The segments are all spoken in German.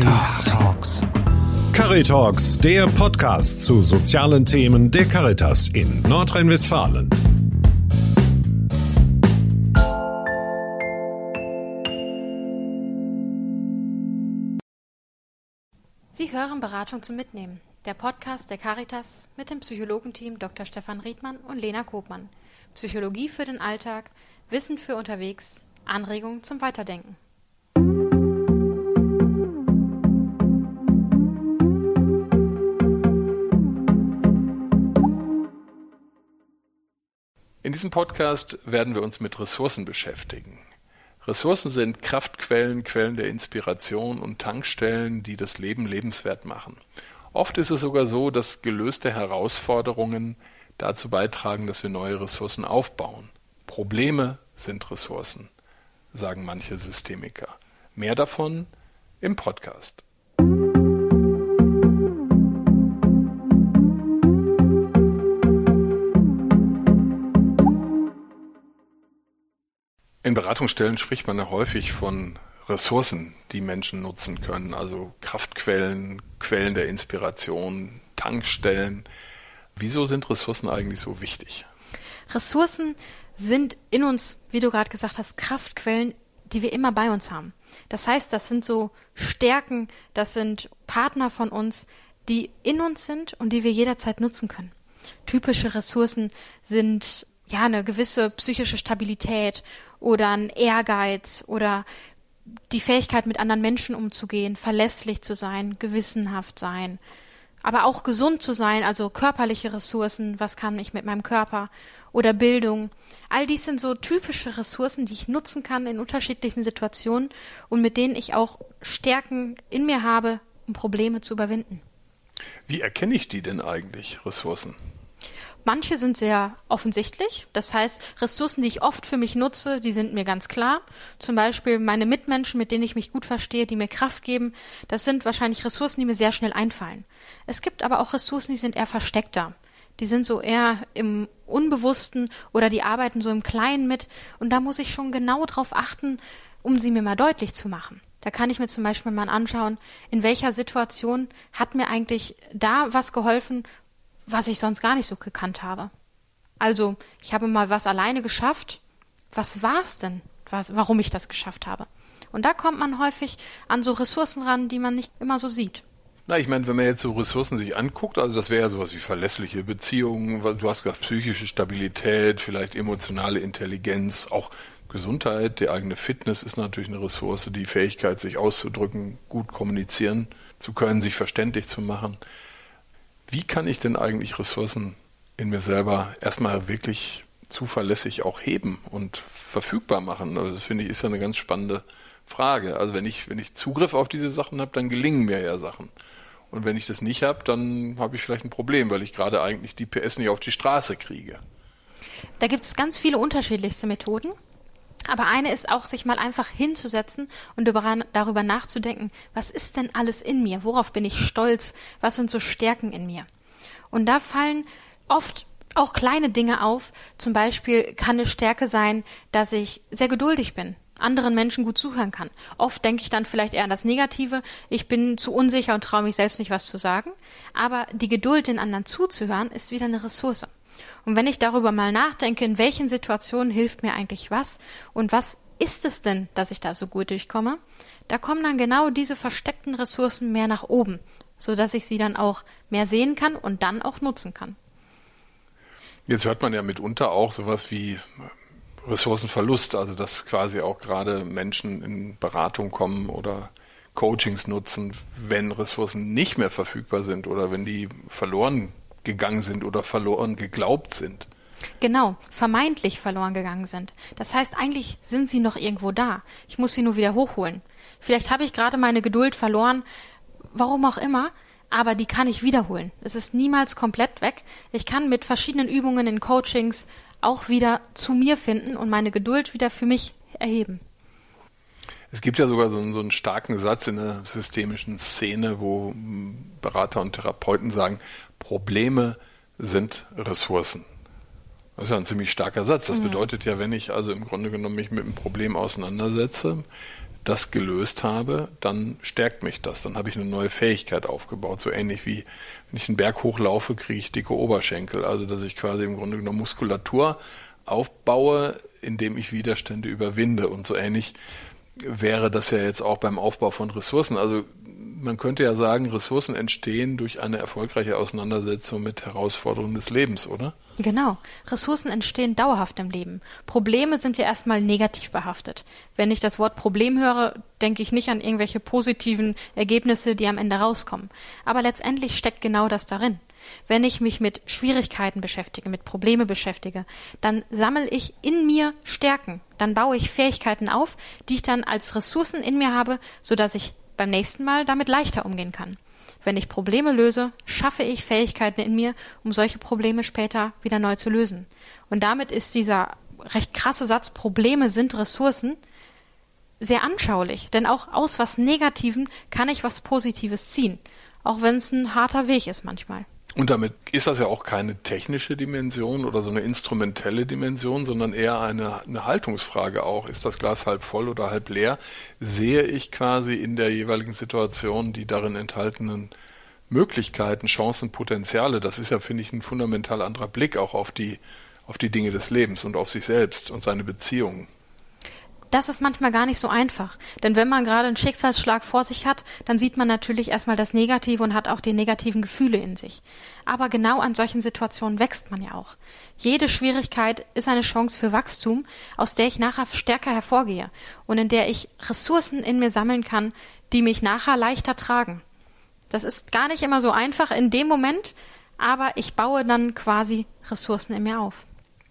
Caritalks. Caritalks, der Podcast zu sozialen Themen der Caritas in Nordrhein-Westfalen. Sie hören Beratung zum Mitnehmen, der Podcast der Caritas mit dem Psychologenteam Dr. Stefan Riedmann und Lena Kopmann. Psychologie für den Alltag, Wissen für unterwegs, Anregungen zum Weiterdenken. In diesem Podcast werden wir uns mit Ressourcen beschäftigen. Ressourcen sind Kraftquellen, Quellen der Inspiration und Tankstellen, die das Leben lebenswert machen. Oft ist es sogar so, dass gelöste Herausforderungen dazu beitragen, dass wir neue Ressourcen aufbauen. Probleme sind Ressourcen, sagen manche Systemiker. Mehr davon im Podcast. In Beratungsstellen spricht man ja häufig von Ressourcen, die Menschen nutzen können, also Kraftquellen, Quellen der Inspiration, Tankstellen. Wieso sind Ressourcen eigentlich so wichtig? Ressourcen sind in uns, wie du gerade gesagt hast, Kraftquellen, die wir immer bei uns haben. Das heißt, das sind so Stärken, das sind Partner von uns, die in uns sind und die wir jederzeit nutzen können. Typische Ressourcen sind ja eine gewisse psychische Stabilität oder ein Ehrgeiz oder die Fähigkeit, mit anderen Menschen umzugehen, verlässlich zu sein, gewissenhaft sein, aber auch gesund zu sein, also körperliche Ressourcen, was kann ich mit meinem Körper oder Bildung. All dies sind so typische Ressourcen, die ich nutzen kann in unterschiedlichen Situationen und mit denen ich auch Stärken in mir habe, um Probleme zu überwinden. Wie erkenne ich die denn eigentlich, Ressourcen? Manche sind sehr offensichtlich. Das heißt, Ressourcen, die ich oft für mich nutze, die sind mir ganz klar. Zum Beispiel meine Mitmenschen, mit denen ich mich gut verstehe, die mir Kraft geben. Das sind wahrscheinlich Ressourcen, die mir sehr schnell einfallen. Es gibt aber auch Ressourcen, die sind eher versteckter. Die sind so eher im Unbewussten oder die arbeiten so im Kleinen mit. Und da muss ich schon genau drauf achten, um sie mir mal deutlich zu machen. Da kann ich mir zum Beispiel mal anschauen, in welcher Situation hat mir eigentlich da was geholfen, was ich sonst gar nicht so gekannt habe. Also, ich habe mal was alleine geschafft. Was war es denn, was, warum ich das geschafft habe? Und da kommt man häufig an so Ressourcen ran, die man nicht immer so sieht. Na, ich meine, wenn man jetzt so Ressourcen sich anguckt, also das wäre ja sowas wie verlässliche Beziehungen, du hast gesagt, psychische Stabilität, vielleicht emotionale Intelligenz, auch Gesundheit, die eigene Fitness ist natürlich eine Ressource, die Fähigkeit, sich auszudrücken, gut kommunizieren zu können, sich verständlich zu machen wie kann ich denn eigentlich Ressourcen in mir selber erstmal wirklich zuverlässig auch heben und verfügbar machen? Also das finde ich ist ja eine ganz spannende Frage. Also wenn ich, wenn ich Zugriff auf diese Sachen habe, dann gelingen mir ja Sachen. Und wenn ich das nicht habe, dann habe ich vielleicht ein Problem, weil ich gerade eigentlich die PS nicht auf die Straße kriege. Da gibt es ganz viele unterschiedlichste Methoden. Aber eine ist auch, sich mal einfach hinzusetzen und darüber nachzudenken, was ist denn alles in mir? Worauf bin ich stolz? Was sind so Stärken in mir? Und da fallen oft auch kleine Dinge auf. Zum Beispiel kann eine Stärke sein, dass ich sehr geduldig bin, anderen Menschen gut zuhören kann. Oft denke ich dann vielleicht eher an das Negative. Ich bin zu unsicher und traue mich selbst nicht was zu sagen. Aber die Geduld, den anderen zuzuhören, ist wieder eine Ressource. Und wenn ich darüber mal nachdenke, in welchen Situationen hilft mir eigentlich was und was ist es denn, dass ich da so gut durchkomme, da kommen dann genau diese versteckten Ressourcen mehr nach oben, so dass ich sie dann auch mehr sehen kann und dann auch nutzen kann. Jetzt hört man ja mitunter auch sowas wie Ressourcenverlust, also dass quasi auch gerade Menschen in Beratung kommen oder Coachings nutzen, wenn Ressourcen nicht mehr verfügbar sind oder wenn die verloren gegangen sind oder verloren geglaubt sind. Genau, vermeintlich verloren gegangen sind. Das heißt, eigentlich sind sie noch irgendwo da. Ich muss sie nur wieder hochholen. Vielleicht habe ich gerade meine Geduld verloren, warum auch immer, aber die kann ich wiederholen. Es ist niemals komplett weg. Ich kann mit verschiedenen Übungen in Coachings auch wieder zu mir finden und meine Geduld wieder für mich erheben. Es gibt ja sogar so einen, so einen starken Satz in der systemischen Szene, wo Berater und Therapeuten sagen, Probleme sind Ressourcen. Das ist ja ein ziemlich starker Satz. Das mhm. bedeutet ja, wenn ich also im Grunde genommen mich mit einem Problem auseinandersetze, das gelöst habe, dann stärkt mich das. Dann habe ich eine neue Fähigkeit aufgebaut. So ähnlich wie wenn ich einen Berg hochlaufe, kriege ich dicke Oberschenkel. Also dass ich quasi im Grunde genommen Muskulatur aufbaue, indem ich Widerstände überwinde. Und so ähnlich wäre das ja jetzt auch beim Aufbau von Ressourcen. Also man könnte ja sagen, Ressourcen entstehen durch eine erfolgreiche Auseinandersetzung mit Herausforderungen des Lebens, oder? Genau. Ressourcen entstehen dauerhaft im Leben. Probleme sind ja erstmal negativ behaftet. Wenn ich das Wort Problem höre, denke ich nicht an irgendwelche positiven Ergebnisse, die am Ende rauskommen. Aber letztendlich steckt genau das darin. Wenn ich mich mit Schwierigkeiten beschäftige, mit Probleme beschäftige, dann sammle ich in mir Stärken. Dann baue ich Fähigkeiten auf, die ich dann als Ressourcen in mir habe, sodass ich beim nächsten Mal damit leichter umgehen kann. Wenn ich Probleme löse, schaffe ich Fähigkeiten in mir, um solche Probleme später wieder neu zu lösen. Und damit ist dieser recht krasse Satz Probleme sind Ressourcen sehr anschaulich, denn auch aus was Negativen kann ich was Positives ziehen, auch wenn es ein harter Weg ist manchmal. Und damit ist das ja auch keine technische Dimension oder so eine instrumentelle Dimension, sondern eher eine, eine Haltungsfrage auch. Ist das Glas halb voll oder halb leer? Sehe ich quasi in der jeweiligen Situation die darin enthaltenen Möglichkeiten, Chancen, Potenziale? Das ist ja, finde ich, ein fundamental anderer Blick auch auf die, auf die Dinge des Lebens und auf sich selbst und seine Beziehungen das ist manchmal gar nicht so einfach. Denn wenn man gerade einen Schicksalsschlag vor sich hat, dann sieht man natürlich erstmal das Negative und hat auch die negativen Gefühle in sich. Aber genau an solchen Situationen wächst man ja auch. Jede Schwierigkeit ist eine Chance für Wachstum, aus der ich nachher stärker hervorgehe und in der ich Ressourcen in mir sammeln kann, die mich nachher leichter tragen. Das ist gar nicht immer so einfach in dem Moment, aber ich baue dann quasi Ressourcen in mir auf.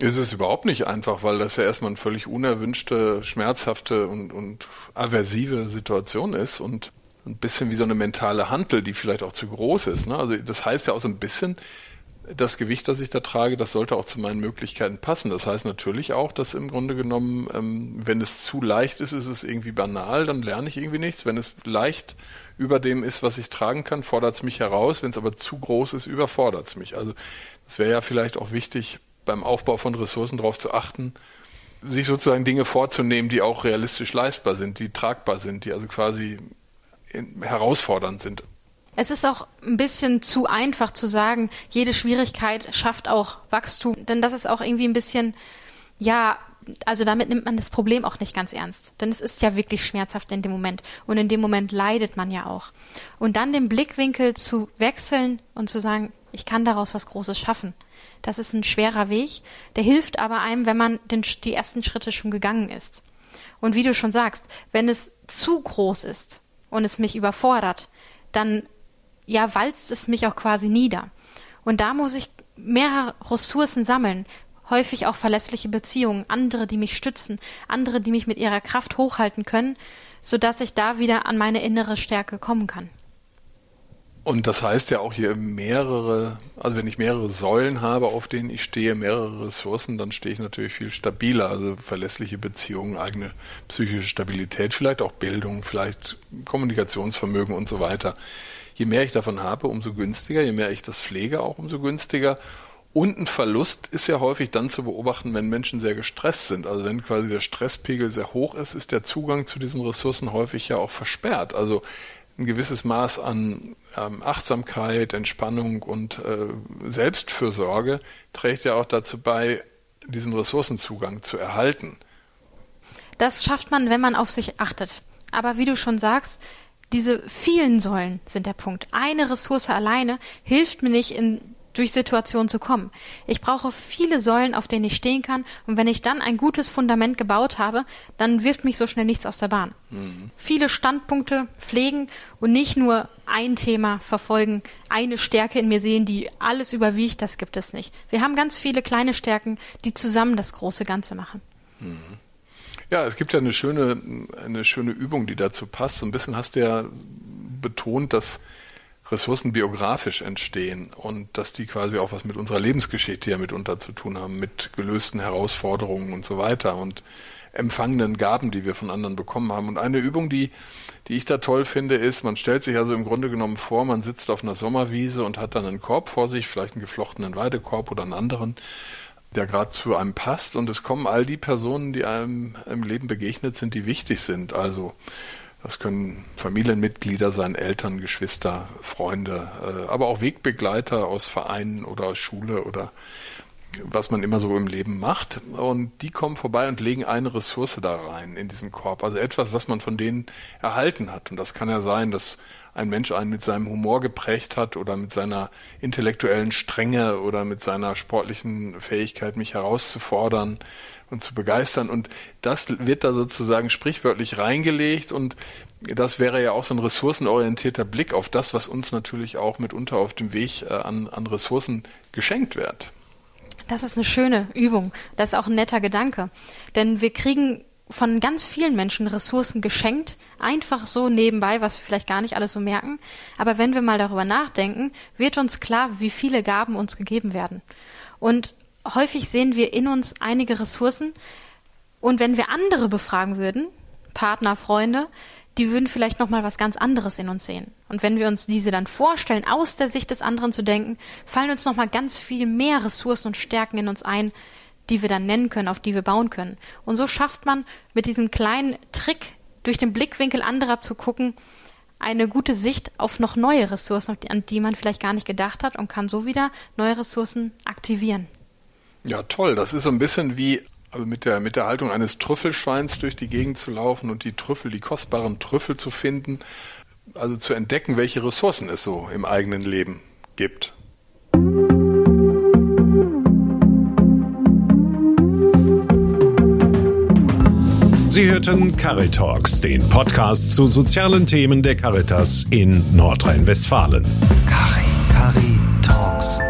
Ist es überhaupt nicht einfach, weil das ja erstmal eine völlig unerwünschte, schmerzhafte und, und aversive Situation ist und ein bisschen wie so eine mentale Hantel, die vielleicht auch zu groß ist. Ne? Also das heißt ja auch so ein bisschen, das Gewicht, das ich da trage, das sollte auch zu meinen Möglichkeiten passen. Das heißt natürlich auch, dass im Grunde genommen, ähm, wenn es zu leicht ist, ist es irgendwie banal, dann lerne ich irgendwie nichts. Wenn es leicht über dem ist, was ich tragen kann, fordert es mich heraus. Wenn es aber zu groß ist, überfordert es mich. Also es wäre ja vielleicht auch wichtig, beim Aufbau von Ressourcen darauf zu achten, sich sozusagen Dinge vorzunehmen, die auch realistisch leistbar sind, die tragbar sind, die also quasi herausfordernd sind. Es ist auch ein bisschen zu einfach zu sagen, jede Schwierigkeit schafft auch Wachstum, denn das ist auch irgendwie ein bisschen, ja, also damit nimmt man das Problem auch nicht ganz ernst. Denn es ist ja wirklich schmerzhaft in dem Moment. Und in dem Moment leidet man ja auch. Und dann den Blickwinkel zu wechseln und zu sagen, ich kann daraus was Großes schaffen. Das ist ein schwerer Weg. Der hilft aber einem, wenn man den, die ersten Schritte schon gegangen ist. Und wie du schon sagst, wenn es zu groß ist und es mich überfordert, dann ja walzt es mich auch quasi nieder. Und da muss ich mehrere Ressourcen sammeln, häufig auch verlässliche Beziehungen, andere, die mich stützen, andere, die mich mit ihrer Kraft hochhalten können, sodass ich da wieder an meine innere Stärke kommen kann. Und das heißt ja auch hier mehrere, also wenn ich mehrere Säulen habe, auf denen ich stehe, mehrere Ressourcen, dann stehe ich natürlich viel stabiler. Also verlässliche Beziehungen, eigene psychische Stabilität, vielleicht auch Bildung, vielleicht Kommunikationsvermögen und so weiter. Je mehr ich davon habe, umso günstiger. Je mehr ich das pflege, auch umso günstiger. Und ein Verlust ist ja häufig dann zu beobachten, wenn Menschen sehr gestresst sind. Also wenn quasi der Stresspegel sehr hoch ist, ist der Zugang zu diesen Ressourcen häufig ja auch versperrt. Also ein gewisses Maß an ähm, Achtsamkeit, Entspannung und äh, Selbstfürsorge trägt ja auch dazu bei, diesen Ressourcenzugang zu erhalten. Das schafft man, wenn man auf sich achtet. Aber wie du schon sagst, diese vielen Säulen sind der Punkt. Eine Ressource alleine hilft mir nicht in durch Situationen zu kommen. Ich brauche viele Säulen, auf denen ich stehen kann, und wenn ich dann ein gutes Fundament gebaut habe, dann wirft mich so schnell nichts aus der Bahn. Mhm. Viele Standpunkte pflegen und nicht nur ein Thema verfolgen, eine Stärke in mir sehen, die alles überwiegt, das gibt es nicht. Wir haben ganz viele kleine Stärken, die zusammen das große Ganze machen. Mhm. Ja, es gibt ja eine schöne, eine schöne Übung, die dazu passt. So ein bisschen hast du ja betont, dass Ressourcen biografisch entstehen und dass die quasi auch was mit unserer Lebensgeschichte ja mitunter zu tun haben, mit gelösten Herausforderungen und so weiter und empfangenen Gaben, die wir von anderen bekommen haben. Und eine Übung, die, die ich da toll finde, ist, man stellt sich also im Grunde genommen vor, man sitzt auf einer Sommerwiese und hat dann einen Korb vor sich, vielleicht einen geflochtenen Weidekorb oder einen anderen. der gerade zu einem passt und es kommen all die Personen, die einem im Leben begegnet sind, die wichtig sind. Also das können Familienmitglieder sein, Eltern, Geschwister, Freunde, äh, aber auch Wegbegleiter aus Vereinen oder aus Schule oder was man immer so im Leben macht. Und die kommen vorbei und legen eine Ressource da rein in diesen Korb. Also etwas, was man von denen erhalten hat. Und das kann ja sein, dass ein Mensch einen mit seinem Humor geprägt hat oder mit seiner intellektuellen Strenge oder mit seiner sportlichen Fähigkeit, mich herauszufordern und zu begeistern. Und das wird da sozusagen sprichwörtlich reingelegt und das wäre ja auch so ein ressourcenorientierter Blick auf das, was uns natürlich auch mitunter auf dem Weg äh, an, an Ressourcen geschenkt wird. Das ist eine schöne Übung. Das ist auch ein netter Gedanke. Denn wir kriegen von ganz vielen Menschen Ressourcen geschenkt, einfach so nebenbei, was wir vielleicht gar nicht alles so merken. Aber wenn wir mal darüber nachdenken, wird uns klar, wie viele Gaben uns gegeben werden. Und häufig sehen wir in uns einige Ressourcen. Und wenn wir andere befragen würden, Partner, Freunde, die würden vielleicht noch mal was ganz anderes in uns sehen. Und wenn wir uns diese dann vorstellen, aus der Sicht des anderen zu denken, fallen uns noch mal ganz viel mehr Ressourcen und Stärken in uns ein, die wir dann nennen können, auf die wir bauen können. Und so schafft man mit diesem kleinen Trick, durch den Blickwinkel anderer zu gucken, eine gute Sicht auf noch neue Ressourcen, an die man vielleicht gar nicht gedacht hat und kann so wieder neue Ressourcen aktivieren. Ja, toll. Das ist so ein bisschen wie also mit der, mit der Haltung eines Trüffelschweins durch die Gegend zu laufen und die Trüffel, die kostbaren Trüffel zu finden, also zu entdecken, welche Ressourcen es so im eigenen Leben gibt. Sie hörten Caritalks, den Podcast zu sozialen Themen der Caritas in Nordrhein-Westfalen. Cari, Cari